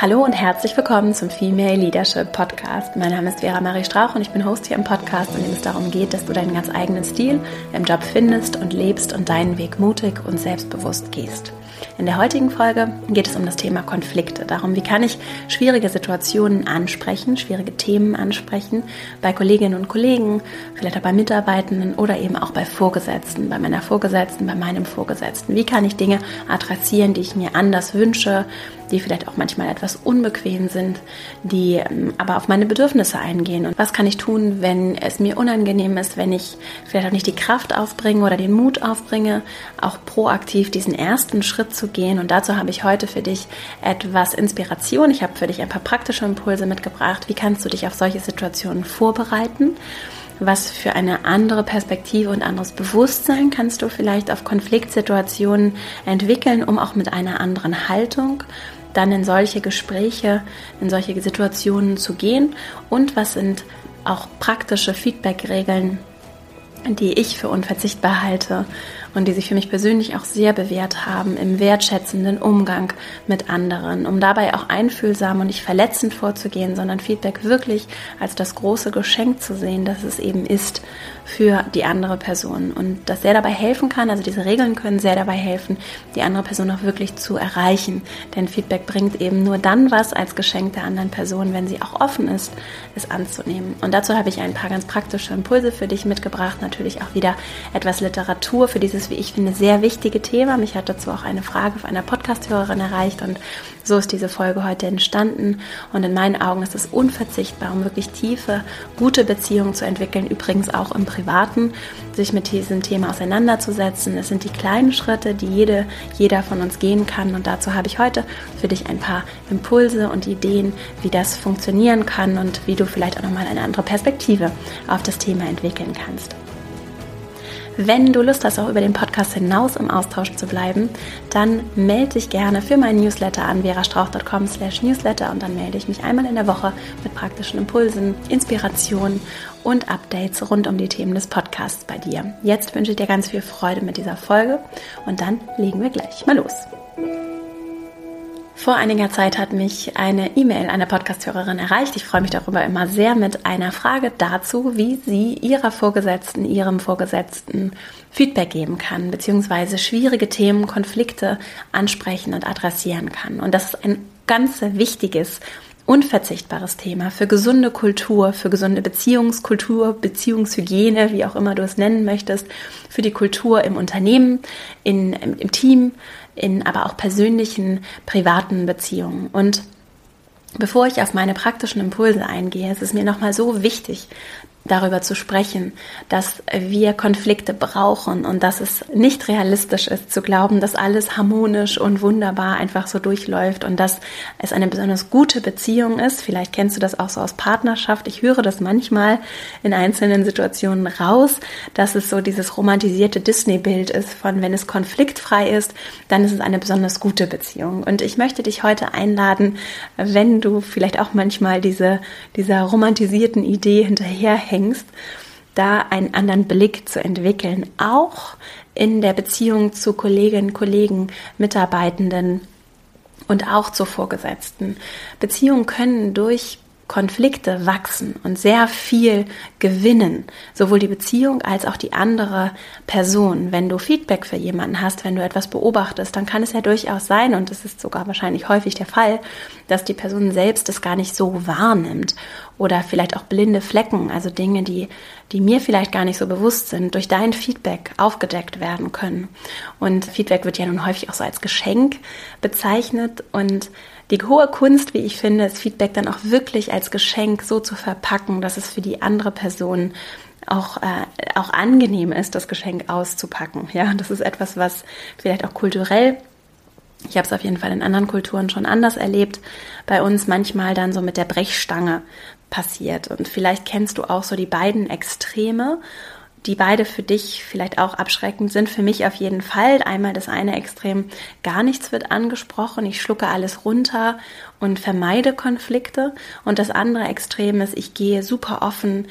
Hallo und herzlich willkommen zum Female Leadership Podcast. Mein Name ist Vera Marie Strauch und ich bin Host hier im Podcast, in dem es darum geht, dass du deinen ganz eigenen Stil im Job findest und lebst und deinen Weg mutig und selbstbewusst gehst. In der heutigen Folge geht es um das Thema Konflikte, darum, wie kann ich schwierige Situationen ansprechen, schwierige Themen ansprechen, bei Kolleginnen und Kollegen, vielleicht auch bei Mitarbeitenden oder eben auch bei Vorgesetzten, bei meiner Vorgesetzten, bei meinem Vorgesetzten. Wie kann ich Dinge adressieren, die ich mir anders wünsche, die vielleicht auch manchmal etwas unbequem sind, die ähm, aber auf meine Bedürfnisse eingehen. Und was kann ich tun, wenn es mir unangenehm ist, wenn ich vielleicht auch nicht die Kraft aufbringe oder den Mut aufbringe, auch proaktiv diesen ersten Schritt zu gehen. Und dazu habe ich heute für dich etwas Inspiration. Ich habe für dich ein paar praktische Impulse mitgebracht. Wie kannst du dich auf solche Situationen vorbereiten? was für eine andere Perspektive und anderes Bewusstsein kannst du vielleicht auf Konfliktsituationen entwickeln, um auch mit einer anderen Haltung dann in solche Gespräche, in solche Situationen zu gehen und was sind auch praktische Feedback-Regeln, die ich für unverzichtbar halte und die sich für mich persönlich auch sehr bewährt haben im wertschätzenden Umgang mit anderen, um dabei auch einfühlsam und nicht verletzend vorzugehen, sondern Feedback wirklich als das große Geschenk zu sehen, dass es eben ist für die andere Person und dass sehr dabei helfen kann, also diese Regeln können sehr dabei helfen, die andere Person auch wirklich zu erreichen, denn Feedback bringt eben nur dann was als Geschenk der anderen Person, wenn sie auch offen ist, es anzunehmen. Und dazu habe ich ein paar ganz praktische Impulse für dich mitgebracht, natürlich auch wieder etwas Literatur für dieses, wie ich finde, sehr wichtige Thema. Mich hat dazu auch eine Frage von einer Podcast-Hörerin erreicht und so ist diese Folge heute entstanden und in meinen Augen ist es unverzichtbar, um wirklich tiefe, gute Beziehungen zu entwickeln, übrigens auch im Privaten, sich mit diesem Thema auseinanderzusetzen. Es sind die kleinen Schritte, die jede, jeder von uns gehen kann und dazu habe ich heute für dich ein paar Impulse und Ideen, wie das funktionieren kann und wie du vielleicht auch nochmal eine andere Perspektive auf das Thema entwickeln kannst. Wenn du Lust hast, auch über den Podcast hinaus im Austausch zu bleiben, dann melde dich gerne für meinen Newsletter an verastrauch.com slash newsletter und dann melde ich mich einmal in der Woche mit praktischen Impulsen, Inspirationen und Updates rund um die Themen des Podcasts bei dir. Jetzt wünsche ich dir ganz viel Freude mit dieser Folge und dann legen wir gleich mal los. Vor einiger Zeit hat mich eine E-Mail einer Podcasthörerin erreicht. Ich freue mich darüber immer sehr mit einer Frage dazu, wie sie ihrer Vorgesetzten, ihrem Vorgesetzten Feedback geben kann, beziehungsweise schwierige Themen, Konflikte ansprechen und adressieren kann. Und das ist ein ganz wichtiges unverzichtbares Thema für gesunde Kultur, für gesunde Beziehungskultur, Beziehungshygiene, wie auch immer du es nennen möchtest, für die Kultur im Unternehmen, in, im, im Team, in aber auch persönlichen, privaten Beziehungen. Und Bevor ich auf meine praktischen Impulse eingehe, ist es mir nochmal so wichtig, darüber zu sprechen, dass wir Konflikte brauchen und dass es nicht realistisch ist zu glauben, dass alles harmonisch und wunderbar einfach so durchläuft und dass es eine besonders gute Beziehung ist. Vielleicht kennst du das auch so aus Partnerschaft. Ich höre das manchmal in einzelnen Situationen raus, dass es so dieses romantisierte Disney-Bild ist von, wenn es konfliktfrei ist, dann ist es eine besonders gute Beziehung. Und ich möchte dich heute einladen, wenn du vielleicht auch manchmal diese, dieser romantisierten Idee hinterherhängst, anfängst, da einen anderen Blick zu entwickeln, auch in der Beziehung zu Kolleginnen, Kollegen, Mitarbeitenden und auch zu Vorgesetzten. Beziehungen können durch Konflikte wachsen und sehr viel gewinnen, sowohl die Beziehung als auch die andere Person. Wenn du Feedback für jemanden hast, wenn du etwas beobachtest, dann kann es ja durchaus sein, und das ist sogar wahrscheinlich häufig der Fall, dass die Person selbst es gar nicht so wahrnimmt oder vielleicht auch blinde Flecken, also Dinge, die, die mir vielleicht gar nicht so bewusst sind, durch dein Feedback aufgedeckt werden können. Und Feedback wird ja nun häufig auch so als Geschenk bezeichnet und die hohe Kunst, wie ich finde, ist Feedback dann auch wirklich als Geschenk so zu verpacken, dass es für die andere Person auch, äh, auch angenehm ist, das Geschenk auszupacken. Ja, das ist etwas, was vielleicht auch kulturell ich habe es auf jeden Fall in anderen Kulturen schon anders erlebt. Bei uns manchmal dann so mit der Brechstange passiert. Und vielleicht kennst du auch so die beiden Extreme die beide für dich vielleicht auch abschreckend sind. Für mich auf jeden Fall. Einmal das eine Extrem, gar nichts wird angesprochen. Ich schlucke alles runter und vermeide Konflikte. Und das andere Extrem ist, ich gehe super offen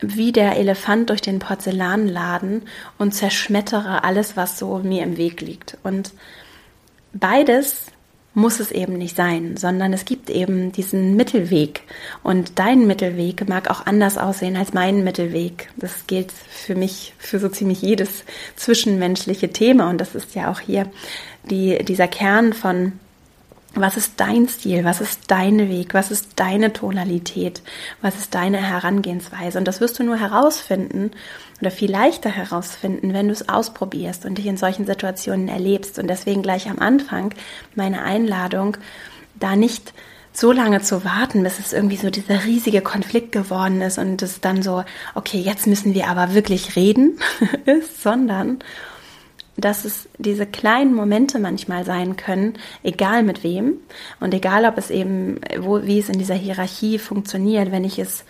wie der Elefant durch den Porzellanladen und zerschmettere alles, was so mir im Weg liegt. Und beides muss es eben nicht sein, sondern es gibt eben diesen Mittelweg. Und dein Mittelweg mag auch anders aussehen als mein Mittelweg. Das gilt für mich für so ziemlich jedes zwischenmenschliche Thema. Und das ist ja auch hier die, dieser Kern von was ist dein Stil? Was ist dein Weg? Was ist deine Tonalität? Was ist deine Herangehensweise? Und das wirst du nur herausfinden oder viel leichter herausfinden, wenn du es ausprobierst und dich in solchen Situationen erlebst. Und deswegen gleich am Anfang meine Einladung, da nicht so lange zu warten, bis es irgendwie so dieser riesige Konflikt geworden ist und es dann so, okay, jetzt müssen wir aber wirklich reden ist, sondern dass es diese kleinen Momente manchmal sein können, egal mit wem und egal ob es eben, wo, wie es in dieser Hierarchie funktioniert, wenn ich es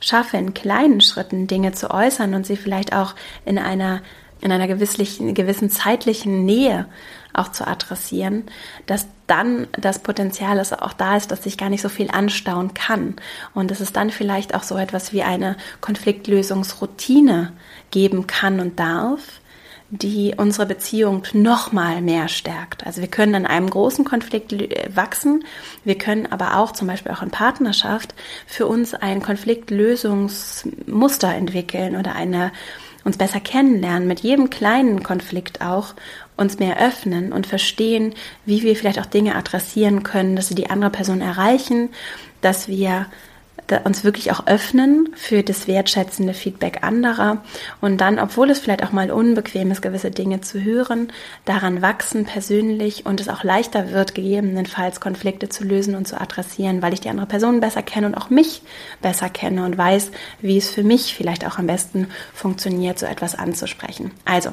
schaffe, in kleinen Schritten Dinge zu äußern und sie vielleicht auch in einer, in einer gewissen, zeitlichen Nähe auch zu adressieren, dass dann das Potenzial ist, auch da ist, dass sich gar nicht so viel anstauen kann. Und dass es dann vielleicht auch so etwas wie eine Konfliktlösungsroutine geben kann und darf, die unsere Beziehung noch mal mehr stärkt. Also wir können an einem großen Konflikt wachsen, wir können aber auch zum Beispiel auch in Partnerschaft für uns ein Konfliktlösungsmuster entwickeln oder eine uns besser kennenlernen, mit jedem kleinen Konflikt auch uns mehr öffnen und verstehen, wie wir vielleicht auch Dinge adressieren können, dass sie die andere Person erreichen, dass wir uns wirklich auch öffnen für das wertschätzende Feedback anderer und dann, obwohl es vielleicht auch mal unbequem ist, gewisse Dinge zu hören, daran wachsen persönlich und es auch leichter wird, gegebenenfalls Konflikte zu lösen und zu adressieren, weil ich die andere Person besser kenne und auch mich besser kenne und weiß, wie es für mich vielleicht auch am besten funktioniert, so etwas anzusprechen. Also,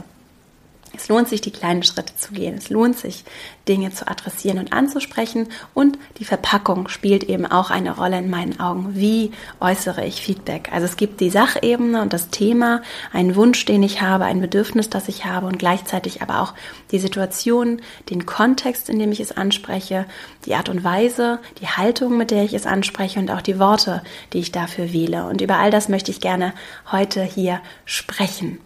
es lohnt sich, die kleinen Schritte zu gehen. Es lohnt sich, Dinge zu adressieren und anzusprechen. Und die Verpackung spielt eben auch eine Rolle in meinen Augen. Wie äußere ich Feedback? Also es gibt die Sachebene und das Thema, einen Wunsch, den ich habe, ein Bedürfnis, das ich habe und gleichzeitig aber auch die Situation, den Kontext, in dem ich es anspreche, die Art und Weise, die Haltung, mit der ich es anspreche und auch die Worte, die ich dafür wähle. Und über all das möchte ich gerne heute hier sprechen.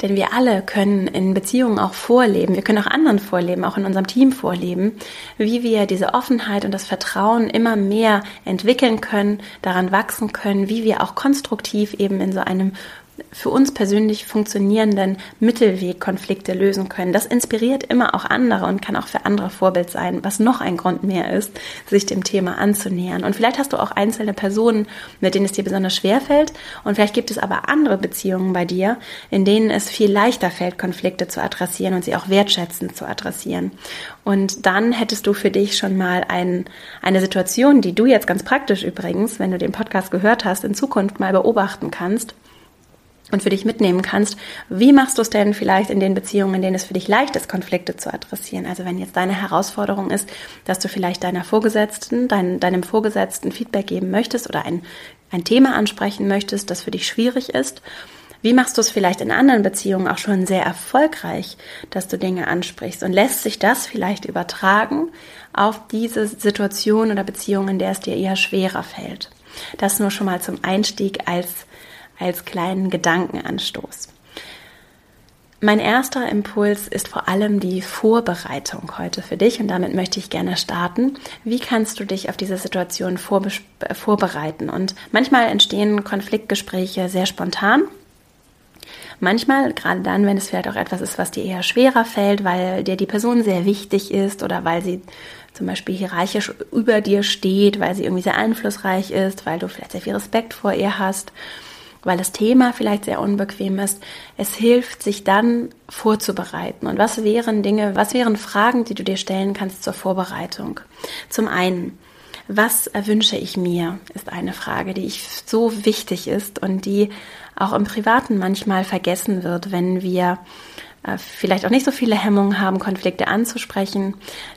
Denn wir alle können in Beziehungen auch vorleben, wir können auch anderen vorleben, auch in unserem Team vorleben, wie wir diese Offenheit und das Vertrauen immer mehr entwickeln können, daran wachsen können, wie wir auch konstruktiv eben in so einem für uns persönlich funktionierenden Mittelweg Konflikte lösen können. Das inspiriert immer auch andere und kann auch für andere Vorbild sein, was noch ein Grund mehr ist, sich dem Thema anzunähern. Und vielleicht hast du auch einzelne Personen, mit denen es dir besonders schwer fällt. Und vielleicht gibt es aber andere Beziehungen bei dir, in denen es viel leichter fällt, Konflikte zu adressieren und sie auch wertschätzend zu adressieren. Und dann hättest du für dich schon mal ein, eine Situation, die du jetzt ganz praktisch übrigens, wenn du den Podcast gehört hast, in Zukunft mal beobachten kannst und für dich mitnehmen kannst, wie machst du es denn vielleicht in den Beziehungen, in denen es für dich leicht ist, Konflikte zu adressieren? Also wenn jetzt deine Herausforderung ist, dass du vielleicht deiner Vorgesetzten, dein, deinem Vorgesetzten Feedback geben möchtest oder ein, ein Thema ansprechen möchtest, das für dich schwierig ist, wie machst du es vielleicht in anderen Beziehungen auch schon sehr erfolgreich, dass du Dinge ansprichst und lässt sich das vielleicht übertragen auf diese Situation oder Beziehung, in der es dir eher schwerer fällt? Das nur schon mal zum Einstieg als als kleinen Gedankenanstoß. Mein erster Impuls ist vor allem die Vorbereitung heute für dich und damit möchte ich gerne starten. Wie kannst du dich auf diese Situation vorbereiten? Und manchmal entstehen Konfliktgespräche sehr spontan. Manchmal, gerade dann, wenn es vielleicht auch etwas ist, was dir eher schwerer fällt, weil dir die Person sehr wichtig ist oder weil sie zum Beispiel hierarchisch über dir steht, weil sie irgendwie sehr einflussreich ist, weil du vielleicht sehr viel Respekt vor ihr hast weil das Thema vielleicht sehr unbequem ist. Es hilft, sich dann vorzubereiten. Und was wären Dinge, was wären Fragen, die du dir stellen kannst zur Vorbereitung? Zum einen, was erwünsche ich mir, ist eine Frage, die ich so wichtig ist und die auch im Privaten manchmal vergessen wird, wenn wir äh, vielleicht auch nicht so viele Hemmungen haben, Konflikte anzusprechen,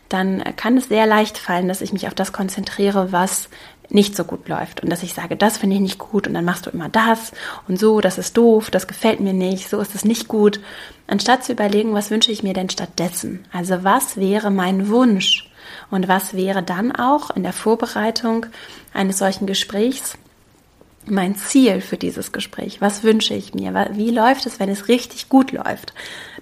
dann kann es sehr leicht fallen, dass ich mich auf das konzentriere, was nicht so gut läuft und dass ich sage, das finde ich nicht gut und dann machst du immer das und so, das ist doof, das gefällt mir nicht, so ist es nicht gut, anstatt zu überlegen, was wünsche ich mir denn stattdessen? Also was wäre mein Wunsch und was wäre dann auch in der Vorbereitung eines solchen Gesprächs mein Ziel für dieses Gespräch? Was wünsche ich mir? Wie läuft es, wenn es richtig gut läuft?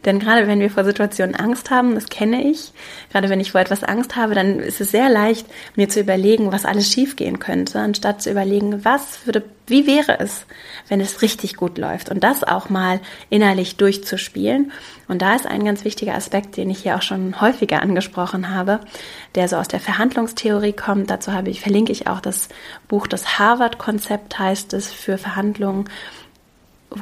Denn gerade wenn wir vor Situationen Angst haben, das kenne ich, gerade wenn ich vor etwas Angst habe, dann ist es sehr leicht, mir zu überlegen, was alles schiefgehen könnte, anstatt zu überlegen, was würde, wie wäre es, wenn es richtig gut läuft und das auch mal innerlich durchzuspielen. Und da ist ein ganz wichtiger Aspekt, den ich hier auch schon häufiger angesprochen habe, der so aus der Verhandlungstheorie kommt. Dazu habe ich, verlinke ich auch das Buch, das Harvard-Konzept heißt es für Verhandlungen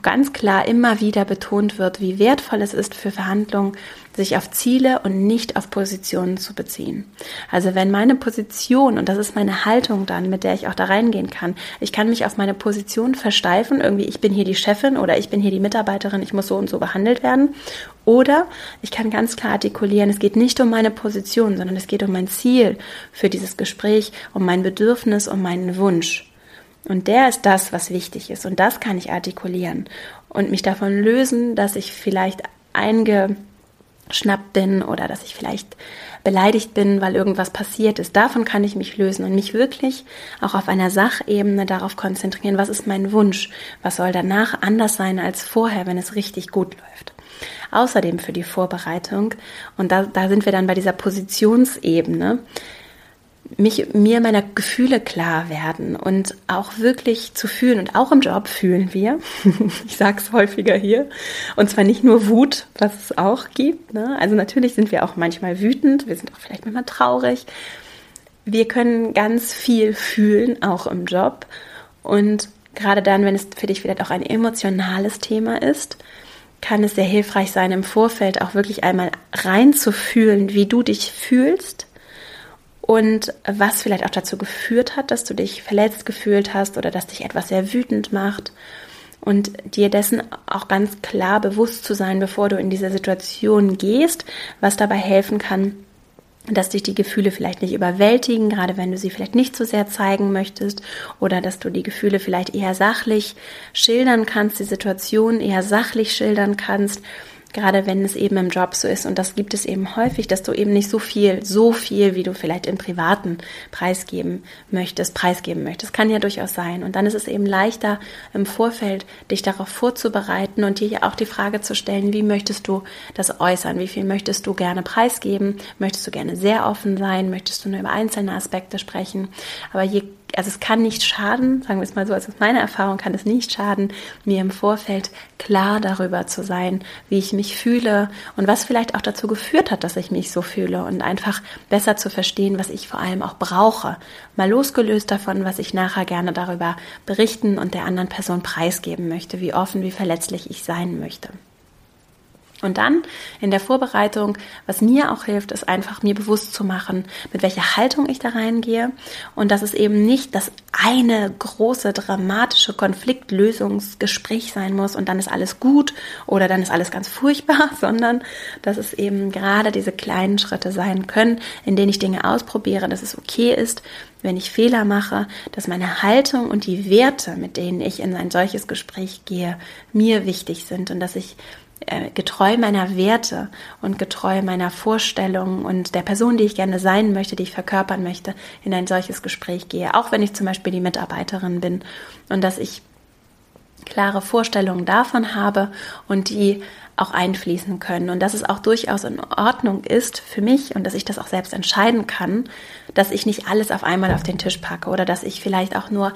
ganz klar immer wieder betont wird, wie wertvoll es ist für Verhandlungen, sich auf Ziele und nicht auf Positionen zu beziehen. Also wenn meine Position, und das ist meine Haltung dann, mit der ich auch da reingehen kann, ich kann mich auf meine Position versteifen, irgendwie ich bin hier die Chefin oder ich bin hier die Mitarbeiterin, ich muss so und so behandelt werden. Oder ich kann ganz klar artikulieren, es geht nicht um meine Position, sondern es geht um mein Ziel für dieses Gespräch, um mein Bedürfnis, um meinen Wunsch. Und der ist das, was wichtig ist. Und das kann ich artikulieren und mich davon lösen, dass ich vielleicht eingeschnappt bin oder dass ich vielleicht beleidigt bin, weil irgendwas passiert ist. Davon kann ich mich lösen und mich wirklich auch auf einer Sachebene darauf konzentrieren, was ist mein Wunsch, was soll danach anders sein als vorher, wenn es richtig gut läuft. Außerdem für die Vorbereitung, und da, da sind wir dann bei dieser Positionsebene, mich, mir meiner Gefühle klar werden und auch wirklich zu fühlen. Und auch im Job fühlen wir. ich sage es häufiger hier. Und zwar nicht nur Wut, was es auch gibt. Ne? Also natürlich sind wir auch manchmal wütend. Wir sind auch vielleicht manchmal traurig. Wir können ganz viel fühlen, auch im Job. Und gerade dann, wenn es für dich vielleicht auch ein emotionales Thema ist, kann es sehr hilfreich sein, im Vorfeld auch wirklich einmal reinzufühlen, wie du dich fühlst und was vielleicht auch dazu geführt hat, dass du dich verletzt gefühlt hast oder dass dich etwas sehr wütend macht. Und dir dessen auch ganz klar bewusst zu sein, bevor du in diese Situation gehst, was dabei helfen kann, dass dich die Gefühle vielleicht nicht überwältigen, gerade wenn du sie vielleicht nicht so sehr zeigen möchtest oder dass du die Gefühle vielleicht eher sachlich schildern kannst, die Situation eher sachlich schildern kannst gerade wenn es eben im Job so ist. Und das gibt es eben häufig, dass du eben nicht so viel, so viel, wie du vielleicht im Privaten preisgeben möchtest, preisgeben möchtest. Kann ja durchaus sein. Und dann ist es eben leichter im Vorfeld, dich darauf vorzubereiten und dir ja auch die Frage zu stellen, wie möchtest du das äußern? Wie viel möchtest du gerne preisgeben? Möchtest du gerne sehr offen sein? Möchtest du nur über einzelne Aspekte sprechen? Aber je also es kann nicht schaden, sagen wir es mal so, also aus meiner Erfahrung kann es nicht schaden, mir im Vorfeld klar darüber zu sein, wie ich mich fühle und was vielleicht auch dazu geführt hat, dass ich mich so fühle und einfach besser zu verstehen, was ich vor allem auch brauche. Mal losgelöst davon, was ich nachher gerne darüber berichten und der anderen Person preisgeben möchte, wie offen, wie verletzlich ich sein möchte. Und dann in der Vorbereitung, was mir auch hilft, ist einfach mir bewusst zu machen, mit welcher Haltung ich da reingehe. Und dass es eben nicht das eine große dramatische Konfliktlösungsgespräch sein muss und dann ist alles gut oder dann ist alles ganz furchtbar, sondern dass es eben gerade diese kleinen Schritte sein können, in denen ich Dinge ausprobiere, dass es okay ist, wenn ich Fehler mache, dass meine Haltung und die Werte, mit denen ich in ein solches Gespräch gehe, mir wichtig sind und dass ich getreu meiner Werte und getreu meiner Vorstellungen und der Person, die ich gerne sein möchte, die ich verkörpern möchte, in ein solches Gespräch gehe. Auch wenn ich zum Beispiel die Mitarbeiterin bin und dass ich klare Vorstellungen davon habe und die auch einfließen können und dass es auch durchaus in Ordnung ist für mich und dass ich das auch selbst entscheiden kann, dass ich nicht alles auf einmal auf den Tisch packe oder dass ich vielleicht auch nur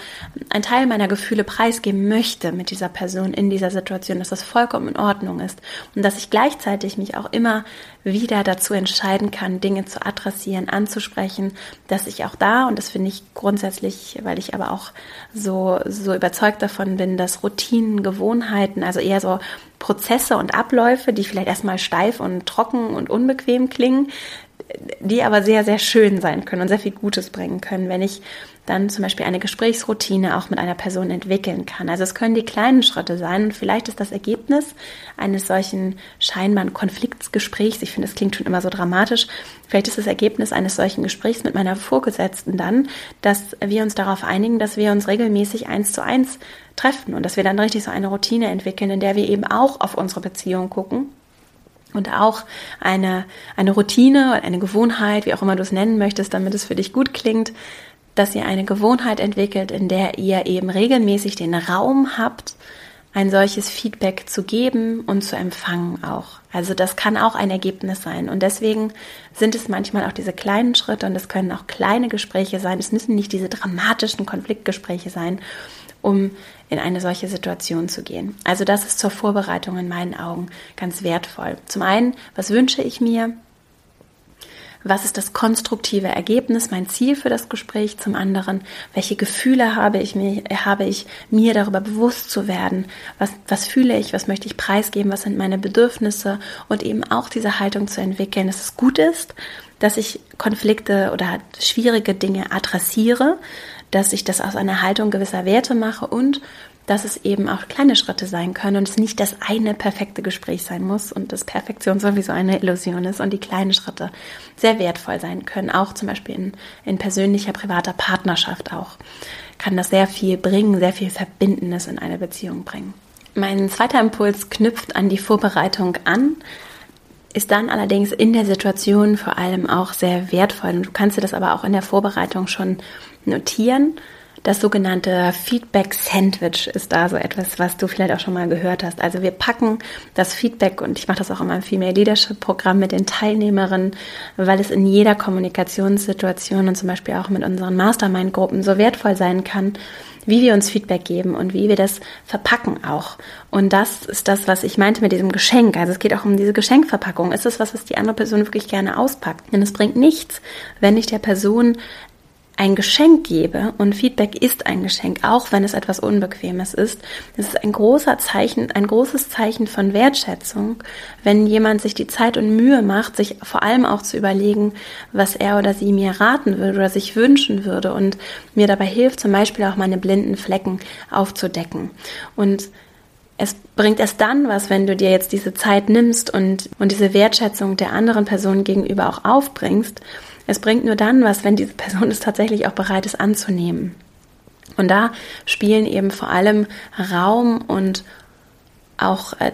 einen Teil meiner Gefühle preisgeben möchte mit dieser Person in dieser Situation, dass das vollkommen in Ordnung ist und dass ich gleichzeitig mich auch immer wieder dazu entscheiden kann, Dinge zu adressieren, anzusprechen, dass ich auch da, und das finde ich grundsätzlich, weil ich aber auch so, so überzeugt davon bin, dass Routinen, Gewohnheiten, also eher so Prozesse und Abläufe, die vielleicht erstmal steif und trocken und unbequem klingen, die aber sehr, sehr schön sein können und sehr viel Gutes bringen können, wenn ich dann zum Beispiel eine Gesprächsroutine auch mit einer Person entwickeln kann. Also es können die kleinen Schritte sein und vielleicht ist das Ergebnis eines solchen scheinbaren Konfliktsgesprächs, ich finde, es klingt schon immer so dramatisch, vielleicht ist das Ergebnis eines solchen Gesprächs mit meiner Vorgesetzten dann, dass wir uns darauf einigen, dass wir uns regelmäßig eins zu eins treffen und dass wir dann richtig so eine Routine entwickeln, in der wir eben auch auf unsere Beziehung gucken und auch eine, eine Routine, eine Gewohnheit, wie auch immer du es nennen möchtest, damit es für dich gut klingt, dass ihr eine Gewohnheit entwickelt, in der ihr eben regelmäßig den Raum habt, ein solches Feedback zu geben und zu empfangen auch. Also das kann auch ein Ergebnis sein. Und deswegen sind es manchmal auch diese kleinen Schritte und es können auch kleine Gespräche sein. Es müssen nicht diese dramatischen Konfliktgespräche sein, um in eine solche Situation zu gehen. Also das ist zur Vorbereitung in meinen Augen ganz wertvoll. Zum einen, was wünsche ich mir? was ist das konstruktive Ergebnis, mein Ziel für das Gespräch, zum anderen, welche Gefühle habe ich mir, habe ich mir darüber bewusst zu werden, was, was fühle ich, was möchte ich preisgeben, was sind meine Bedürfnisse und eben auch diese Haltung zu entwickeln, dass es gut ist, dass ich Konflikte oder schwierige Dinge adressiere, dass ich das aus einer Haltung gewisser Werte mache und dass es eben auch kleine Schritte sein können und es nicht das eine perfekte Gespräch sein muss und dass Perfektion sowieso eine Illusion ist und die kleinen Schritte sehr wertvoll sein können, auch zum Beispiel in, in persönlicher, privater Partnerschaft auch, kann das sehr viel bringen, sehr viel Verbindendes in eine Beziehung bringen. Mein zweiter Impuls knüpft an die Vorbereitung an, ist dann allerdings in der Situation vor allem auch sehr wertvoll. Und du kannst dir das aber auch in der Vorbereitung schon notieren das sogenannte Feedback Sandwich ist da so etwas, was du vielleicht auch schon mal gehört hast. Also wir packen das Feedback und ich mache das auch in meinem Female Leadership Programm mit den Teilnehmerinnen, weil es in jeder Kommunikationssituation und zum Beispiel auch mit unseren Mastermind-Gruppen so wertvoll sein kann, wie wir uns Feedback geben und wie wir das verpacken auch. Und das ist das, was ich meinte mit diesem Geschenk. Also es geht auch um diese Geschenkverpackung. Ist es was, was die andere Person wirklich gerne auspackt? Denn es bringt nichts, wenn ich der Person ein Geschenk gebe, und Feedback ist ein Geschenk, auch wenn es etwas Unbequemes ist, es ist ein großer Zeichen, ein großes Zeichen von Wertschätzung, wenn jemand sich die Zeit und Mühe macht, sich vor allem auch zu überlegen, was er oder sie mir raten würde oder sich wünschen würde und mir dabei hilft, zum Beispiel auch meine blinden Flecken aufzudecken. Und es bringt erst dann was, wenn du dir jetzt diese Zeit nimmst und, und diese Wertschätzung der anderen Person gegenüber auch aufbringst es bringt nur dann was, wenn diese Person es tatsächlich auch bereit ist anzunehmen. Und da spielen eben vor allem Raum und auch äh,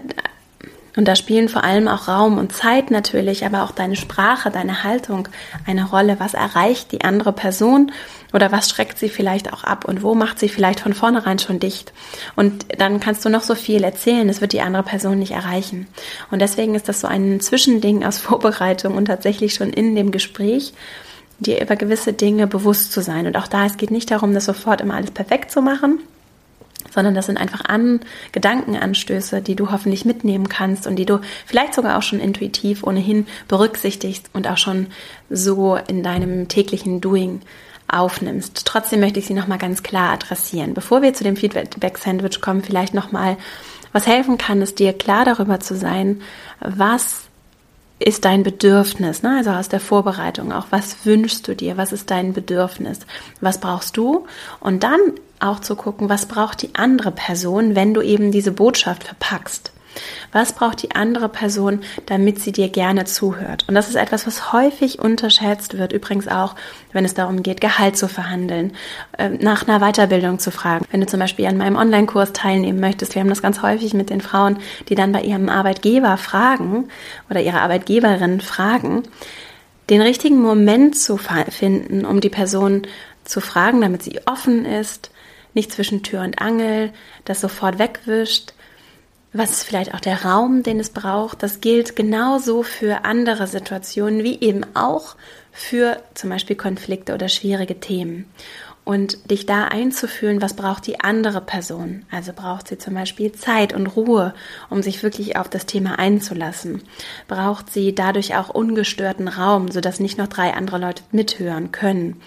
und da spielen vor allem auch Raum und Zeit natürlich, aber auch deine Sprache, deine Haltung eine Rolle. Was erreicht die andere Person oder was schreckt sie vielleicht auch ab und wo macht sie vielleicht von vornherein schon dicht? Und dann kannst du noch so viel erzählen, es wird die andere Person nicht erreichen. Und deswegen ist das so ein Zwischending aus Vorbereitung und tatsächlich schon in dem Gespräch dir über gewisse Dinge bewusst zu sein. Und auch da, es geht nicht darum, das sofort immer alles perfekt zu machen, sondern das sind einfach an Gedankenanstöße, die du hoffentlich mitnehmen kannst und die du vielleicht sogar auch schon intuitiv ohnehin berücksichtigst und auch schon so in deinem täglichen Doing aufnimmst. Trotzdem möchte ich sie nochmal ganz klar adressieren. Bevor wir zu dem Feedback-Sandwich kommen, vielleicht nochmal, was helfen kann, ist dir klar darüber zu sein, was ist dein Bedürfnis, ne? also aus der Vorbereitung auch, was wünschst du dir, was ist dein Bedürfnis, was brauchst du und dann auch zu gucken, was braucht die andere Person, wenn du eben diese Botschaft verpackst. Was braucht die andere Person, damit sie dir gerne zuhört? Und das ist etwas, was häufig unterschätzt wird, übrigens auch, wenn es darum geht, Gehalt zu verhandeln, ähm, nach einer Weiterbildung zu fragen. Wenn du zum Beispiel an meinem Online-Kurs teilnehmen möchtest, wir haben das ganz häufig mit den Frauen, die dann bei ihrem Arbeitgeber fragen oder ihrer Arbeitgeberin fragen, den richtigen Moment zu finden, um die Person zu fragen, damit sie offen ist, nicht zwischen Tür und Angel, das sofort wegwischt, was ist vielleicht auch der Raum, den es braucht. Das gilt genauso für andere Situationen wie eben auch für zum Beispiel Konflikte oder schwierige Themen. Und dich da einzufühlen, was braucht die andere Person? Also braucht sie zum Beispiel Zeit und Ruhe, um sich wirklich auf das Thema einzulassen? Braucht sie dadurch auch ungestörten Raum, sodass nicht noch drei andere Leute mithören können?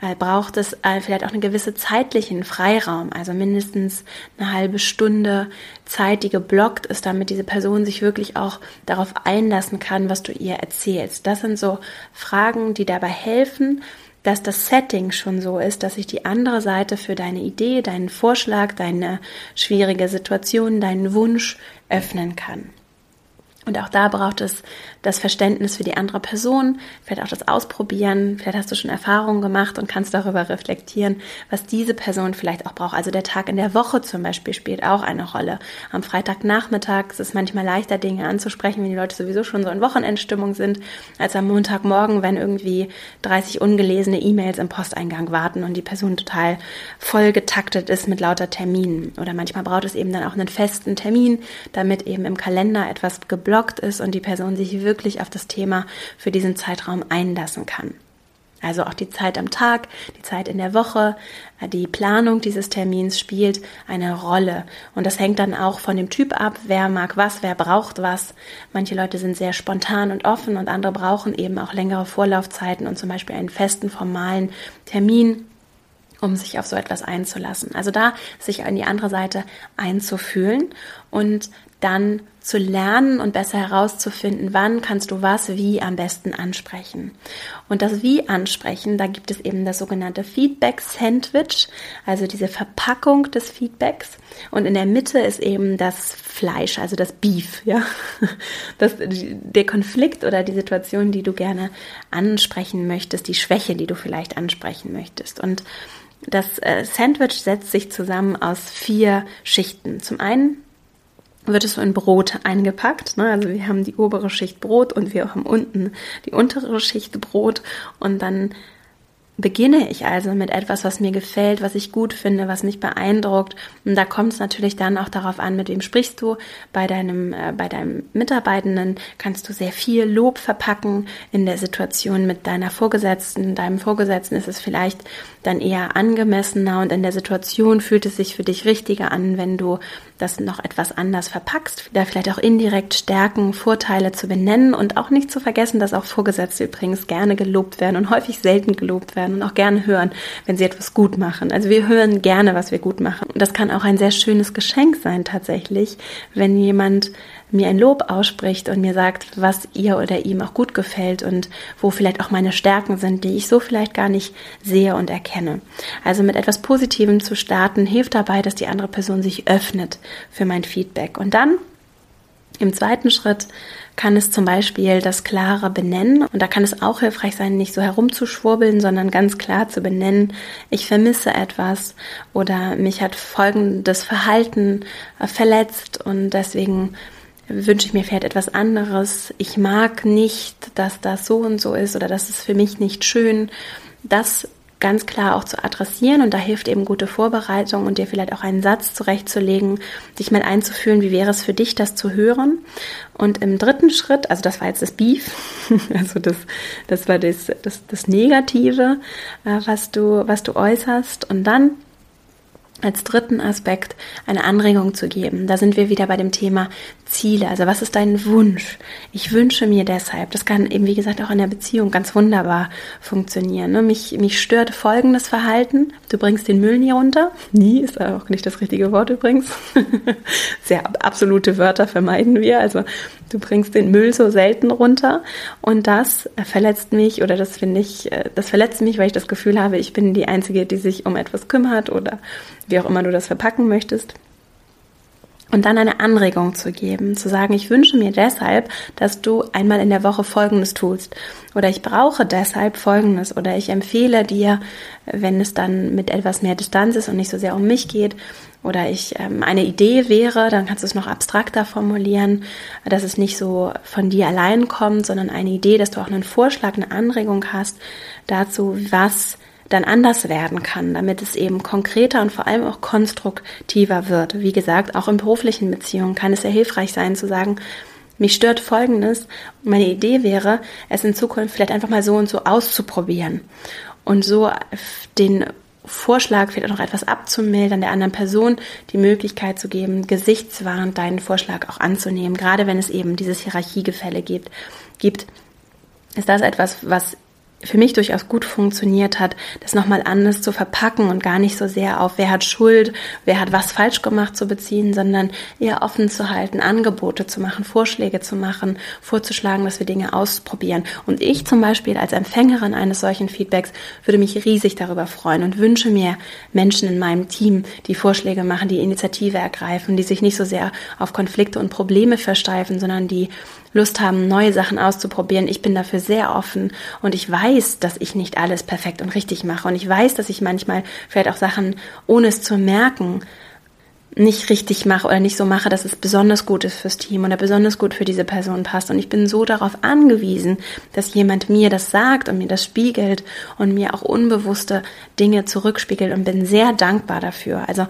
Äh, braucht es äh, vielleicht auch einen gewissen zeitlichen Freiraum, also mindestens eine halbe Stunde Zeit, die geblockt ist, damit diese Person sich wirklich auch darauf einlassen kann, was du ihr erzählst. Das sind so Fragen, die dabei helfen, dass das Setting schon so ist, dass sich die andere Seite für deine Idee, deinen Vorschlag, deine schwierige Situation, deinen Wunsch öffnen kann. Und auch da braucht es das Verständnis für die andere Person, vielleicht auch das Ausprobieren. Vielleicht hast du schon Erfahrungen gemacht und kannst darüber reflektieren, was diese Person vielleicht auch braucht. Also der Tag in der Woche zum Beispiel spielt auch eine Rolle. Am Freitagnachmittag ist es manchmal leichter, Dinge anzusprechen, wenn die Leute sowieso schon so in Wochenendstimmung sind, als am Montagmorgen, wenn irgendwie 30 ungelesene E-Mails im Posteingang warten und die Person total voll getaktet ist mit lauter Terminen. Oder manchmal braucht es eben dann auch einen festen Termin, damit eben im Kalender etwas geblockt geblockt ist und die Person sich wirklich auf das Thema für diesen Zeitraum einlassen kann. Also auch die Zeit am Tag, die Zeit in der Woche, die Planung dieses Termins spielt eine Rolle. Und das hängt dann auch von dem Typ ab, wer mag was, wer braucht was. Manche Leute sind sehr spontan und offen und andere brauchen eben auch längere Vorlaufzeiten und zum Beispiel einen festen, formalen Termin um sich auf so etwas einzulassen. Also da sich an die andere Seite einzufühlen und dann zu lernen und besser herauszufinden, wann kannst du was wie am besten ansprechen. Und das Wie ansprechen, da gibt es eben das sogenannte Feedback Sandwich, also diese Verpackung des Feedbacks. Und in der Mitte ist eben das Fleisch, also das Beef, ja. Das, der Konflikt oder die Situation, die du gerne ansprechen möchtest, die Schwäche, die du vielleicht ansprechen möchtest. Und das äh, Sandwich setzt sich zusammen aus vier Schichten. Zum einen wird es so in Brot eingepackt. Ne? Also wir haben die obere Schicht Brot und wir haben unten die untere Schicht Brot und dann beginne ich also mit etwas, was mir gefällt, was ich gut finde, was mich beeindruckt. Und da kommt es natürlich dann auch darauf an, mit wem sprichst du. Bei deinem, äh, bei deinem Mitarbeitenden kannst du sehr viel Lob verpacken. In der Situation mit deiner Vorgesetzten, deinem Vorgesetzten ist es vielleicht dann eher angemessener und in der Situation fühlt es sich für dich richtiger an, wenn du das noch etwas anders verpackst, da vielleicht auch indirekt Stärken, Vorteile zu benennen und auch nicht zu vergessen, dass auch Vorgesetzte übrigens gerne gelobt werden und häufig selten gelobt werden und auch gerne hören, wenn sie etwas gut machen. Also wir hören gerne, was wir gut machen. Und das kann auch ein sehr schönes Geschenk sein tatsächlich, wenn jemand mir ein Lob ausspricht und mir sagt, was ihr oder ihm auch gut gefällt und wo vielleicht auch meine Stärken sind, die ich so vielleicht gar nicht sehe und erkenne. Also mit etwas Positivem zu starten, hilft dabei, dass die andere Person sich öffnet für mein Feedback. Und dann im zweiten Schritt kann es zum Beispiel das klare Benennen und da kann es auch hilfreich sein, nicht so herumzuschwurbeln, sondern ganz klar zu benennen, ich vermisse etwas oder mich hat folgendes Verhalten äh, verletzt und deswegen wünsche ich mir vielleicht etwas anderes. Ich mag nicht, dass das so und so ist oder das ist für mich nicht schön. Das ganz klar auch zu adressieren und da hilft eben gute Vorbereitung und dir vielleicht auch einen Satz zurechtzulegen, dich mal einzufühlen, wie wäre es für dich, das zu hören. Und im dritten Schritt, also das war jetzt das Beef, also das, das war das, das, das Negative, äh, was du, was du äußerst und dann als dritten Aspekt eine Anregung zu geben. Da sind wir wieder bei dem Thema Ziele. Also was ist dein Wunsch? Ich wünsche mir deshalb, das kann eben wie gesagt auch in der Beziehung ganz wunderbar funktionieren. Ne? Mich, mich stört folgendes Verhalten. Du bringst den Müll nie runter. Nie ist auch nicht das richtige Wort übrigens. Sehr absolute Wörter vermeiden wir. Also du bringst den Müll so selten runter und das verletzt mich oder das finde ich, äh, das verletzt mich, weil ich das Gefühl habe, ich bin die Einzige, die sich um etwas kümmert oder wie auch immer du das verpacken möchtest. Und dann eine Anregung zu geben, zu sagen, ich wünsche mir deshalb, dass du einmal in der Woche Folgendes tust. Oder ich brauche deshalb Folgendes. Oder ich empfehle dir, wenn es dann mit etwas mehr Distanz ist und nicht so sehr um mich geht, oder ich ähm, eine Idee wäre, dann kannst du es noch abstrakter formulieren, dass es nicht so von dir allein kommt, sondern eine Idee, dass du auch einen Vorschlag, eine Anregung hast dazu, was dann anders werden kann, damit es eben konkreter und vor allem auch konstruktiver wird. Wie gesagt, auch in beruflichen Beziehungen kann es sehr hilfreich sein zu sagen, mich stört Folgendes. Meine Idee wäre, es in Zukunft vielleicht einfach mal so und so auszuprobieren und so den Vorschlag vielleicht noch etwas abzumildern, der anderen Person die Möglichkeit zu geben, gesichtswahrend deinen Vorschlag auch anzunehmen, gerade wenn es eben dieses Hierarchiegefälle gibt ist das etwas, was für mich durchaus gut funktioniert hat, das nochmal anders zu verpacken und gar nicht so sehr auf wer hat Schuld, wer hat was falsch gemacht zu beziehen, sondern eher offen zu halten, Angebote zu machen, Vorschläge zu machen, vorzuschlagen, dass wir Dinge ausprobieren. Und ich zum Beispiel als Empfängerin eines solchen Feedbacks würde mich riesig darüber freuen und wünsche mir Menschen in meinem Team, die Vorschläge machen, die Initiative ergreifen, die sich nicht so sehr auf Konflikte und Probleme versteifen, sondern die Lust haben, neue Sachen auszuprobieren. Ich bin dafür sehr offen und ich weiß, dass ich nicht alles perfekt und richtig mache. Und ich weiß, dass ich manchmal vielleicht auch Sachen, ohne es zu merken, nicht richtig mache oder nicht so mache, dass es besonders gut ist fürs Team oder besonders gut für diese Person passt. Und ich bin so darauf angewiesen, dass jemand mir das sagt und mir das spiegelt und mir auch unbewusste Dinge zurückspiegelt und bin sehr dankbar dafür. Also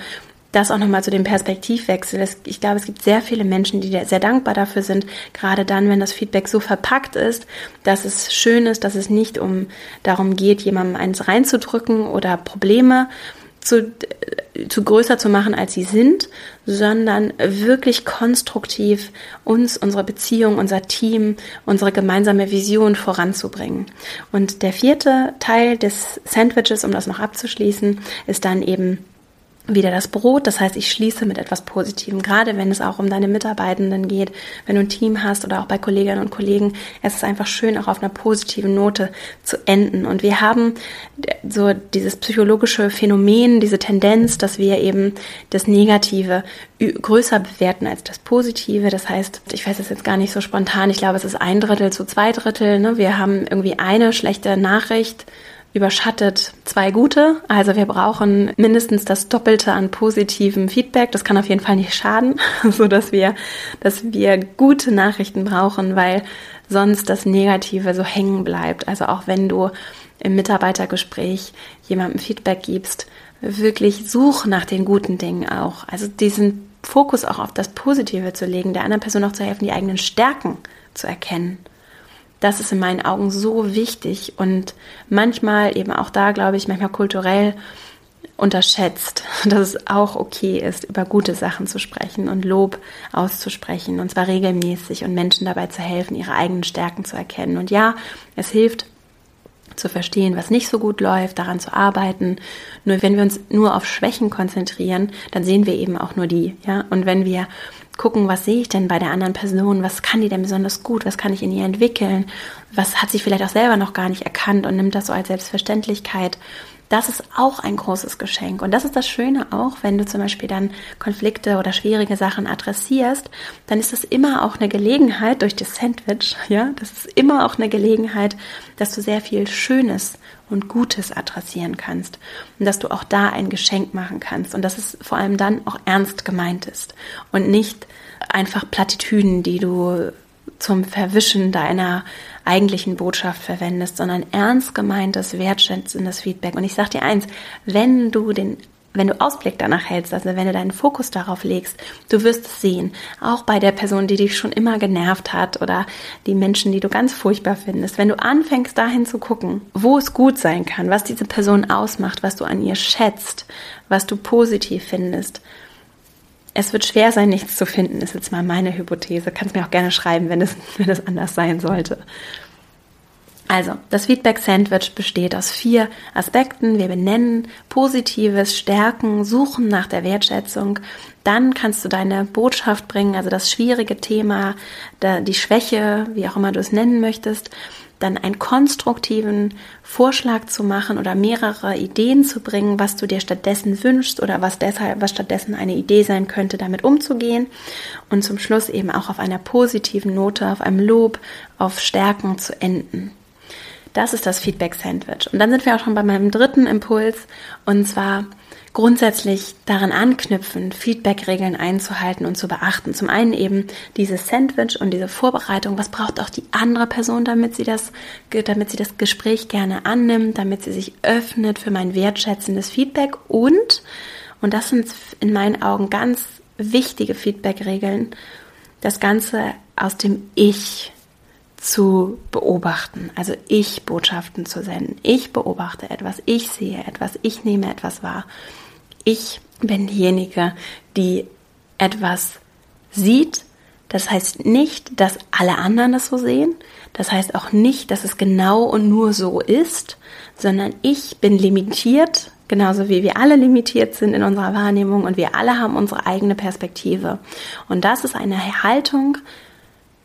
das auch nochmal zu dem Perspektivwechsel. Ich glaube, es gibt sehr viele Menschen, die sehr dankbar dafür sind, gerade dann, wenn das Feedback so verpackt ist, dass es schön ist, dass es nicht um darum geht, jemandem eins reinzudrücken oder Probleme zu, zu größer zu machen, als sie sind, sondern wirklich konstruktiv uns, unsere Beziehung, unser Team, unsere gemeinsame Vision voranzubringen. Und der vierte Teil des Sandwiches, um das noch abzuschließen, ist dann eben wieder das Brot. Das heißt, ich schließe mit etwas Positivem, gerade wenn es auch um deine Mitarbeitenden geht, wenn du ein Team hast oder auch bei Kolleginnen und Kollegen. Es ist einfach schön, auch auf einer positiven Note zu enden. Und wir haben so dieses psychologische Phänomen, diese Tendenz, dass wir eben das Negative größer bewerten als das Positive. Das heißt, ich weiß es jetzt gar nicht so spontan. Ich glaube, es ist ein Drittel zu zwei Drittel. Ne? Wir haben irgendwie eine schlechte Nachricht überschattet zwei gute. Also wir brauchen mindestens das Doppelte an positivem Feedback. Das kann auf jeden Fall nicht schaden, so dass wir, dass wir gute Nachrichten brauchen, weil sonst das Negative so hängen bleibt. Also auch wenn du im Mitarbeitergespräch jemandem Feedback gibst, wirklich such nach den guten Dingen auch. Also diesen Fokus auch auf das Positive zu legen, der anderen Person auch zu helfen, die eigenen Stärken zu erkennen das ist in meinen Augen so wichtig und manchmal eben auch da, glaube ich, manchmal kulturell unterschätzt, dass es auch okay ist, über gute Sachen zu sprechen und Lob auszusprechen und zwar regelmäßig und Menschen dabei zu helfen, ihre eigenen Stärken zu erkennen. Und ja, es hilft zu verstehen, was nicht so gut läuft, daran zu arbeiten. Nur wenn wir uns nur auf Schwächen konzentrieren, dann sehen wir eben auch nur die, ja. Und wenn wir gucken, was sehe ich denn bei der anderen Person, was kann die denn besonders gut, was kann ich in ihr entwickeln, was hat sie vielleicht auch selber noch gar nicht erkannt und nimmt das so als Selbstverständlichkeit. Das ist auch ein großes Geschenk. Und das ist das Schöne auch, wenn du zum Beispiel dann Konflikte oder schwierige Sachen adressierst, dann ist das immer auch eine Gelegenheit durch das Sandwich, ja, das ist immer auch eine Gelegenheit, dass du sehr viel Schönes und Gutes adressieren kannst und dass du auch da ein Geschenk machen kannst und dass es vor allem dann auch ernst gemeint ist und nicht einfach Plattitüden, die du zum Verwischen deiner eigentlichen Botschaft verwendest, sondern ernst gemeintes, wertschätzendes Feedback. Und ich sage dir eins, wenn du den wenn du Ausblick danach hältst, also wenn du deinen Fokus darauf legst, du wirst es sehen. Auch bei der Person, die dich schon immer genervt hat oder die Menschen, die du ganz furchtbar findest. Wenn du anfängst dahin zu gucken, wo es gut sein kann, was diese Person ausmacht, was du an ihr schätzt, was du positiv findest. Es wird schwer sein, nichts zu finden, ist jetzt mal meine Hypothese. Kannst mir auch gerne schreiben, wenn es, wenn es anders sein sollte. Also, das Feedback Sandwich besteht aus vier Aspekten. Wir benennen Positives, Stärken, suchen nach der Wertschätzung. Dann kannst du deine Botschaft bringen, also das schwierige Thema, die Schwäche, wie auch immer du es nennen möchtest. Dann einen konstruktiven Vorschlag zu machen oder mehrere Ideen zu bringen, was du dir stattdessen wünschst oder was deshalb, was stattdessen eine Idee sein könnte, damit umzugehen. Und zum Schluss eben auch auf einer positiven Note, auf einem Lob, auf Stärken zu enden. Das ist das Feedback-Sandwich. Und dann sind wir auch schon bei meinem dritten Impuls und zwar grundsätzlich daran anknüpfen, Feedback-Regeln einzuhalten und zu beachten. Zum einen eben dieses Sandwich und diese Vorbereitung. Was braucht auch die andere Person, damit sie das, damit sie das Gespräch gerne annimmt, damit sie sich öffnet für mein wertschätzendes Feedback und, und das sind in meinen Augen ganz wichtige Feedback-Regeln, das Ganze aus dem Ich zu beobachten, also ich Botschaften zu senden. Ich beobachte etwas, ich sehe etwas, ich nehme etwas wahr. Ich bin diejenige, die etwas sieht, Das heißt nicht, dass alle anderen das so sehen. Das heißt auch nicht, dass es genau und nur so ist, sondern ich bin limitiert, genauso wie wir alle limitiert sind in unserer Wahrnehmung und wir alle haben unsere eigene Perspektive. Und das ist eine Haltung,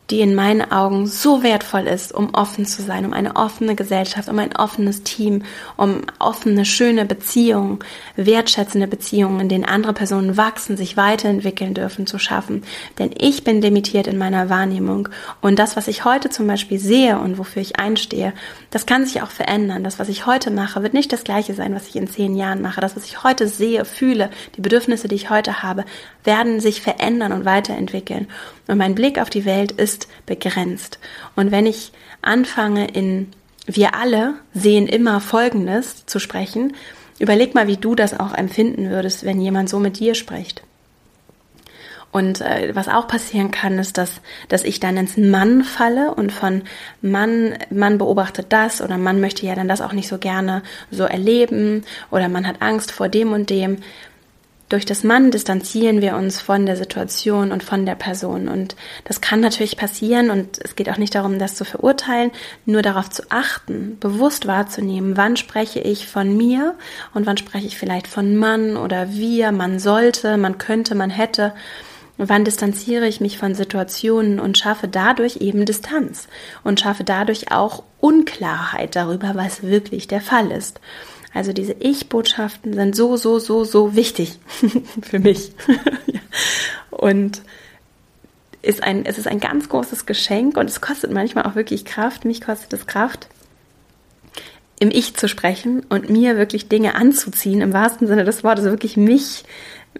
die in meinen Augen so wertvoll ist, um offen zu sein, um eine offene Gesellschaft, um ein offenes Team, um offene, schöne Beziehungen, wertschätzende Beziehungen, in denen andere Personen wachsen, sich weiterentwickeln dürfen, zu schaffen. Denn ich bin limitiert in meiner Wahrnehmung und das, was ich heute zum Beispiel sehe und wofür ich einstehe, das kann sich auch verändern. Das, was ich heute mache, wird nicht das gleiche sein, was ich in zehn Jahren mache. Das, was ich heute sehe, fühle, die Bedürfnisse, die ich heute habe, werden sich verändern und weiterentwickeln. Und mein Blick auf die Welt ist begrenzt. Und wenn ich anfange in wir alle sehen immer Folgendes zu sprechen, überleg mal, wie du das auch empfinden würdest, wenn jemand so mit dir spricht. Und äh, was auch passieren kann, ist, dass, dass ich dann ins Mann falle und von Mann, Mann beobachtet das oder Mann möchte ja dann das auch nicht so gerne so erleben oder man hat Angst vor dem und dem. Durch das Mann distanzieren wir uns von der Situation und von der Person. Und das kann natürlich passieren und es geht auch nicht darum, das zu verurteilen, nur darauf zu achten, bewusst wahrzunehmen, wann spreche ich von mir und wann spreche ich vielleicht von Mann oder wir, man sollte, man könnte, man hätte. Wann distanziere ich mich von Situationen und schaffe dadurch eben Distanz und schaffe dadurch auch Unklarheit darüber, was wirklich der Fall ist. Also diese Ich-Botschaften sind so, so, so, so wichtig für mich. und ist ein, es ist ein ganz großes Geschenk und es kostet manchmal auch wirklich Kraft. Mich kostet es Kraft, im Ich zu sprechen und mir wirklich Dinge anzuziehen, im wahrsten Sinne des Wortes, also wirklich mich,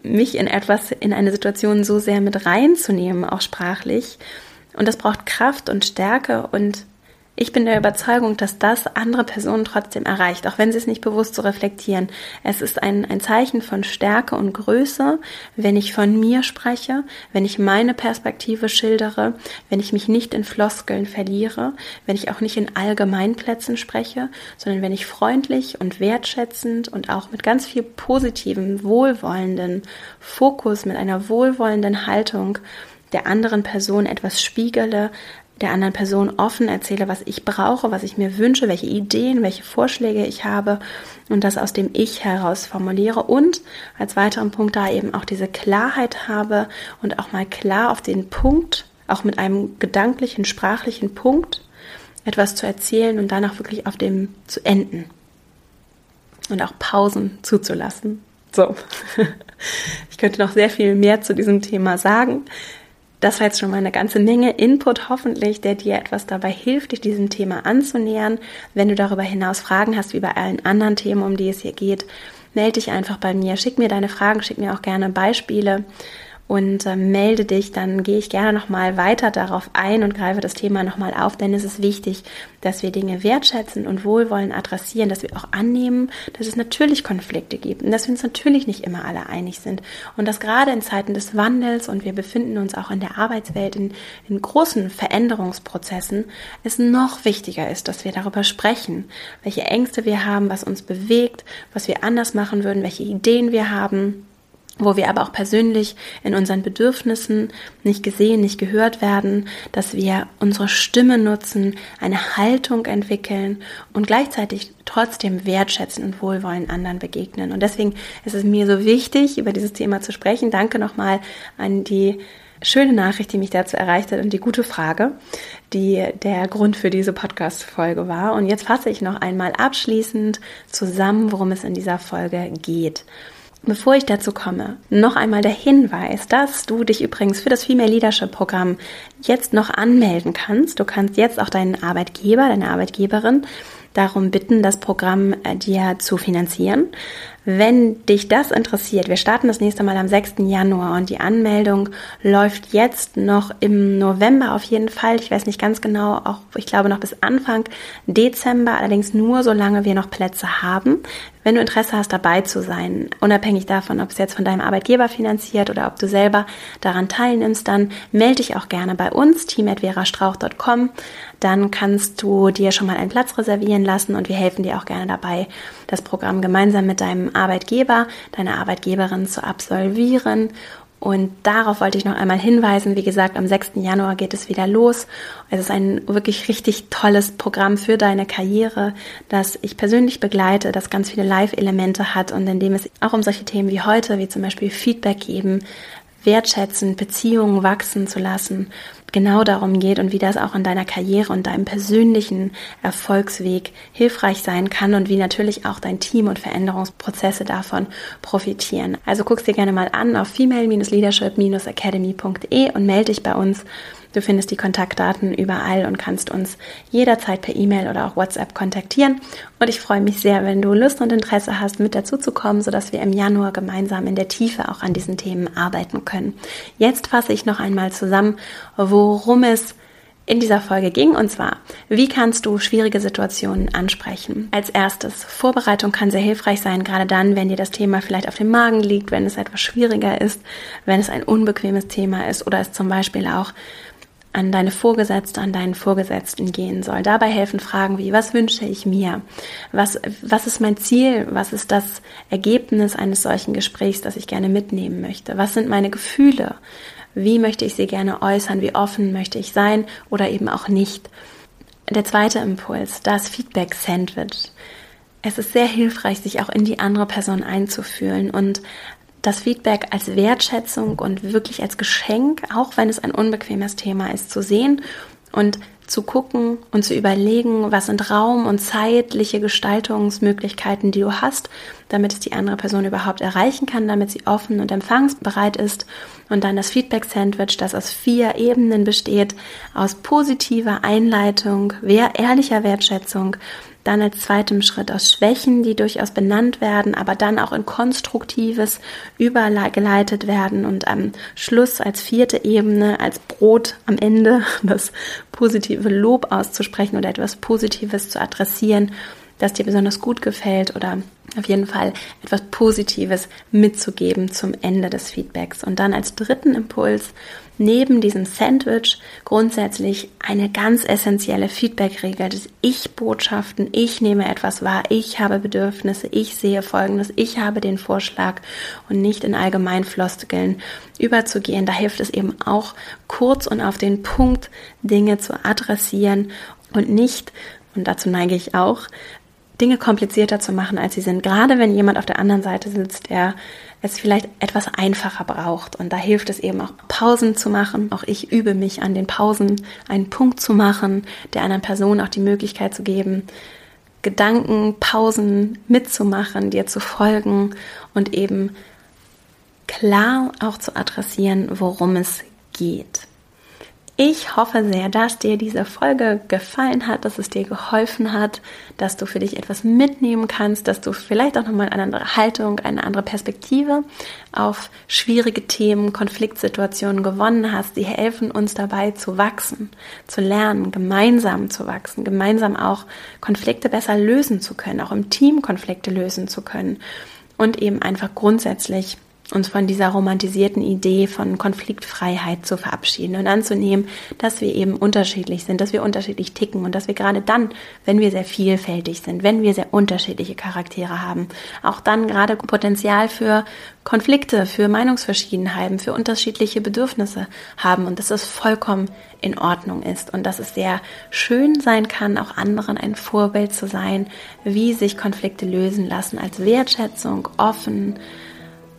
mich in etwas, in eine Situation so sehr mit reinzunehmen, auch sprachlich. Und das braucht Kraft und Stärke und ich bin der Überzeugung, dass das andere Personen trotzdem erreicht, auch wenn sie es nicht bewusst so reflektieren. Es ist ein, ein Zeichen von Stärke und Größe, wenn ich von mir spreche, wenn ich meine Perspektive schildere, wenn ich mich nicht in Floskeln verliere, wenn ich auch nicht in Allgemeinplätzen spreche, sondern wenn ich freundlich und wertschätzend und auch mit ganz viel positivem, wohlwollenden Fokus, mit einer wohlwollenden Haltung der anderen Person etwas spiegele, der anderen Person offen erzähle, was ich brauche, was ich mir wünsche, welche Ideen, welche Vorschläge ich habe und das aus dem Ich heraus formuliere und als weiteren Punkt da eben auch diese Klarheit habe und auch mal klar auf den Punkt, auch mit einem gedanklichen, sprachlichen Punkt etwas zu erzählen und danach wirklich auf dem zu enden und auch Pausen zuzulassen. So, ich könnte noch sehr viel mehr zu diesem Thema sagen. Das war jetzt schon mal eine ganze Menge Input, hoffentlich, der dir etwas dabei hilft, dich diesem Thema anzunähern. Wenn du darüber hinaus Fragen hast, wie bei allen anderen Themen, um die es hier geht, melde dich einfach bei mir, schick mir deine Fragen, schick mir auch gerne Beispiele und äh, melde dich, dann gehe ich gerne nochmal weiter darauf ein und greife das Thema nochmal auf, denn es ist wichtig, dass wir Dinge wertschätzen und wohlwollend adressieren, dass wir auch annehmen, dass es natürlich Konflikte gibt und dass wir uns natürlich nicht immer alle einig sind. Und dass gerade in Zeiten des Wandels und wir befinden uns auch in der Arbeitswelt in, in großen Veränderungsprozessen, es noch wichtiger ist, dass wir darüber sprechen, welche Ängste wir haben, was uns bewegt, was wir anders machen würden, welche Ideen wir haben wo wir aber auch persönlich in unseren Bedürfnissen nicht gesehen, nicht gehört werden, dass wir unsere Stimme nutzen, eine Haltung entwickeln und gleichzeitig trotzdem wertschätzen und wohlwollen anderen begegnen. Und deswegen ist es mir so wichtig, über dieses Thema zu sprechen. Danke nochmal an die schöne Nachricht, die mich dazu erreicht hat und die gute Frage, die der Grund für diese Podcast-Folge war. Und jetzt fasse ich noch einmal abschließend zusammen, worum es in dieser Folge geht. Bevor ich dazu komme, noch einmal der Hinweis, dass du dich übrigens für das Female Leadership Programm jetzt noch anmelden kannst. Du kannst jetzt auch deinen Arbeitgeber, deine Arbeitgeberin darum bitten, das Programm äh, dir zu finanzieren. Wenn dich das interessiert, wir starten das nächste Mal am 6. Januar und die Anmeldung läuft jetzt noch im November auf jeden Fall. Ich weiß nicht ganz genau, auch ich glaube noch bis Anfang Dezember, allerdings nur solange wir noch Plätze haben. Wenn du Interesse hast, dabei zu sein, unabhängig davon, ob es jetzt von deinem Arbeitgeber finanziert oder ob du selber daran teilnimmst, dann melde dich auch gerne bei uns, team.verastrauch.com. Dann kannst du dir schon mal einen Platz reservieren lassen und wir helfen dir auch gerne dabei, das Programm gemeinsam mit deinem Arbeitgeber, deiner Arbeitgeberin zu absolvieren Und darauf wollte ich noch einmal hinweisen. Wie gesagt, am 6. Januar geht es wieder los. Es ist ein wirklich richtig tolles Programm für deine Karriere, das ich persönlich begleite, das ganz viele Live-Elemente hat und in dem es auch um solche Themen wie heute, wie zum Beispiel Feedback geben, wertschätzen, Beziehungen wachsen zu lassen, genau darum geht und wie das auch in deiner Karriere und deinem persönlichen Erfolgsweg hilfreich sein kann und wie natürlich auch dein Team und Veränderungsprozesse davon profitieren. Also guck's dir gerne mal an auf female-leadership-academy.de und melde dich bei uns Du findest die Kontaktdaten überall und kannst uns jederzeit per E-Mail oder auch WhatsApp kontaktieren. Und ich freue mich sehr, wenn du Lust und Interesse hast, mit dazu zu kommen, sodass wir im Januar gemeinsam in der Tiefe auch an diesen Themen arbeiten können. Jetzt fasse ich noch einmal zusammen, worum es in dieser Folge ging, und zwar, wie kannst du schwierige Situationen ansprechen? Als erstes, Vorbereitung kann sehr hilfreich sein, gerade dann, wenn dir das Thema vielleicht auf dem Magen liegt, wenn es etwas schwieriger ist, wenn es ein unbequemes Thema ist oder es zum Beispiel auch an deine Vorgesetzte, an deinen Vorgesetzten gehen soll. Dabei helfen Fragen wie, was wünsche ich mir? Was, was ist mein Ziel? Was ist das Ergebnis eines solchen Gesprächs, das ich gerne mitnehmen möchte? Was sind meine Gefühle? Wie möchte ich sie gerne äußern? Wie offen möchte ich sein oder eben auch nicht? Der zweite Impuls, das Feedback-Sandwich. Es ist sehr hilfreich, sich auch in die andere Person einzufühlen und das Feedback als Wertschätzung und wirklich als Geschenk, auch wenn es ein unbequemes Thema ist, zu sehen. Und zu gucken und zu überlegen, was sind Raum und zeitliche Gestaltungsmöglichkeiten, die du hast, damit es die andere Person überhaupt erreichen kann, damit sie offen und empfangsbereit ist. Und dann das Feedback-Sandwich, das aus vier Ebenen besteht, aus positiver Einleitung, ehrlicher Wertschätzung, dann als zweitem Schritt aus Schwächen, die durchaus benannt werden, aber dann auch in Konstruktives übergeleitet werden und am Schluss als vierte Ebene, als Brot am Ende, das positive Lob auszusprechen oder etwas Positives zu adressieren, das dir besonders gut gefällt oder auf jeden Fall etwas Positives mitzugeben zum Ende des Feedbacks. Und dann als dritten Impuls neben diesem Sandwich grundsätzlich eine ganz essentielle Feedback-Regel des Ich-Botschaften. Ich nehme etwas wahr, ich habe Bedürfnisse, ich sehe Folgendes, ich habe den Vorschlag und nicht in Allgemeinfloskeln überzugehen. Da hilft es eben auch kurz und auf den Punkt Dinge zu adressieren und nicht und dazu neige ich auch, Dinge komplizierter zu machen, als sie sind. Gerade wenn jemand auf der anderen Seite sitzt, der es vielleicht etwas einfacher braucht. Und da hilft es eben auch, Pausen zu machen. Auch ich übe mich an den Pausen, einen Punkt zu machen, der anderen Person auch die Möglichkeit zu geben, Gedankenpausen mitzumachen, dir zu folgen und eben klar auch zu adressieren, worum es geht. Ich hoffe sehr, dass dir diese Folge gefallen hat, dass es dir geholfen hat, dass du für dich etwas mitnehmen kannst, dass du vielleicht auch nochmal eine andere Haltung, eine andere Perspektive auf schwierige Themen, Konfliktsituationen gewonnen hast. Sie helfen uns dabei zu wachsen, zu lernen, gemeinsam zu wachsen, gemeinsam auch Konflikte besser lösen zu können, auch im Team Konflikte lösen zu können und eben einfach grundsätzlich uns von dieser romantisierten Idee von Konfliktfreiheit zu verabschieden und anzunehmen, dass wir eben unterschiedlich sind, dass wir unterschiedlich ticken und dass wir gerade dann, wenn wir sehr vielfältig sind, wenn wir sehr unterschiedliche Charaktere haben, auch dann gerade Potenzial für Konflikte, für Meinungsverschiedenheiten, für unterschiedliche Bedürfnisse haben und dass es vollkommen in Ordnung ist und dass es sehr schön sein kann, auch anderen ein Vorbild zu sein, wie sich Konflikte lösen lassen, als Wertschätzung, offen,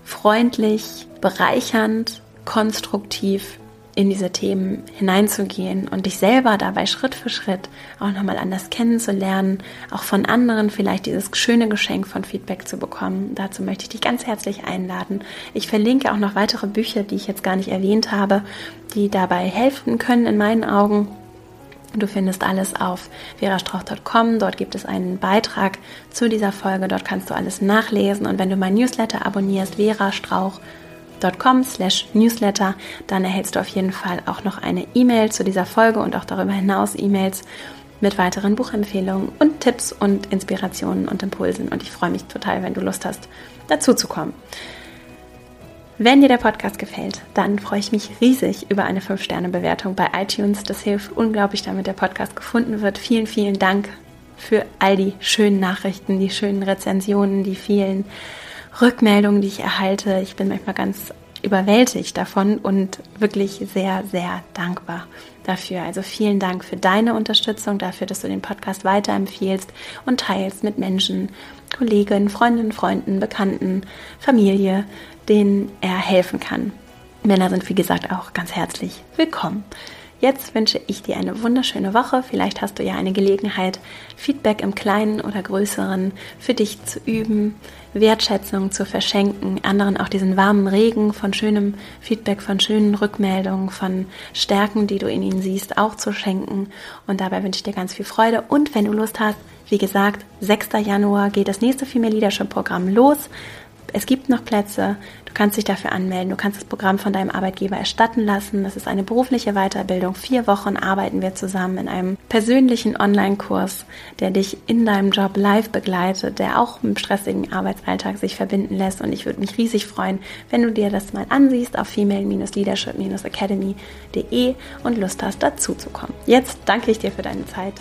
freundlich, bereichernd, konstruktiv in diese Themen hineinzugehen und dich selber dabei Schritt für Schritt auch nochmal anders kennenzulernen, auch von anderen vielleicht dieses schöne Geschenk von Feedback zu bekommen. Dazu möchte ich dich ganz herzlich einladen. Ich verlinke auch noch weitere Bücher, die ich jetzt gar nicht erwähnt habe, die dabei helfen können in meinen Augen Du findest alles auf verastrauch.com. Dort gibt es einen Beitrag zu dieser Folge. Dort kannst du alles nachlesen. Und wenn du mein Newsletter abonnierst, verastrauch.com slash newsletter, dann erhältst du auf jeden Fall auch noch eine E-Mail zu dieser Folge und auch darüber hinaus E-Mails mit weiteren Buchempfehlungen und Tipps und Inspirationen und Impulsen. Und ich freue mich total, wenn du Lust hast, dazu zu kommen. Wenn dir der Podcast gefällt, dann freue ich mich riesig über eine 5-Sterne-Bewertung bei iTunes. Das hilft unglaublich, damit der Podcast gefunden wird. Vielen, vielen Dank für all die schönen Nachrichten, die schönen Rezensionen, die vielen Rückmeldungen, die ich erhalte. Ich bin manchmal ganz überwältigt davon und wirklich sehr, sehr dankbar dafür. Also vielen Dank für deine Unterstützung, dafür, dass du den Podcast weiterempfiehlst und teilst mit Menschen, Kolleginnen, Freundinnen, Freunden, Bekannten, Familie, denen er helfen kann. Männer sind, wie gesagt, auch ganz herzlich willkommen. Jetzt wünsche ich dir eine wunderschöne Woche. Vielleicht hast du ja eine Gelegenheit, Feedback im Kleinen oder Größeren für dich zu üben, Wertschätzung zu verschenken, anderen auch diesen warmen Regen von schönem Feedback, von schönen Rückmeldungen, von Stärken, die du in ihnen siehst, auch zu schenken. Und dabei wünsche ich dir ganz viel Freude. Und wenn du Lust hast, wie gesagt, 6. Januar geht das nächste Female Leadership Programm los. Es gibt noch Plätze. Du kannst dich dafür anmelden. Du kannst das Programm von deinem Arbeitgeber erstatten lassen. Das ist eine berufliche Weiterbildung. Vier Wochen arbeiten wir zusammen in einem persönlichen Online-Kurs, der dich in deinem Job live begleitet, der auch im stressigen Arbeitsalltag sich verbinden lässt. Und ich würde mich riesig freuen, wenn du dir das mal ansiehst auf female-leadership-academy.de und Lust hast, dazu zu kommen. Jetzt danke ich dir für deine Zeit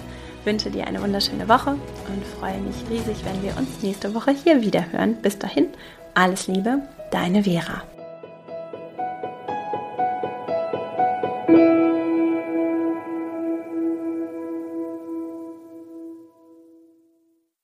wünsche dir eine wunderschöne Woche und freue mich riesig, wenn wir uns nächste Woche hier wieder hören. Bis dahin, alles Liebe, deine Vera.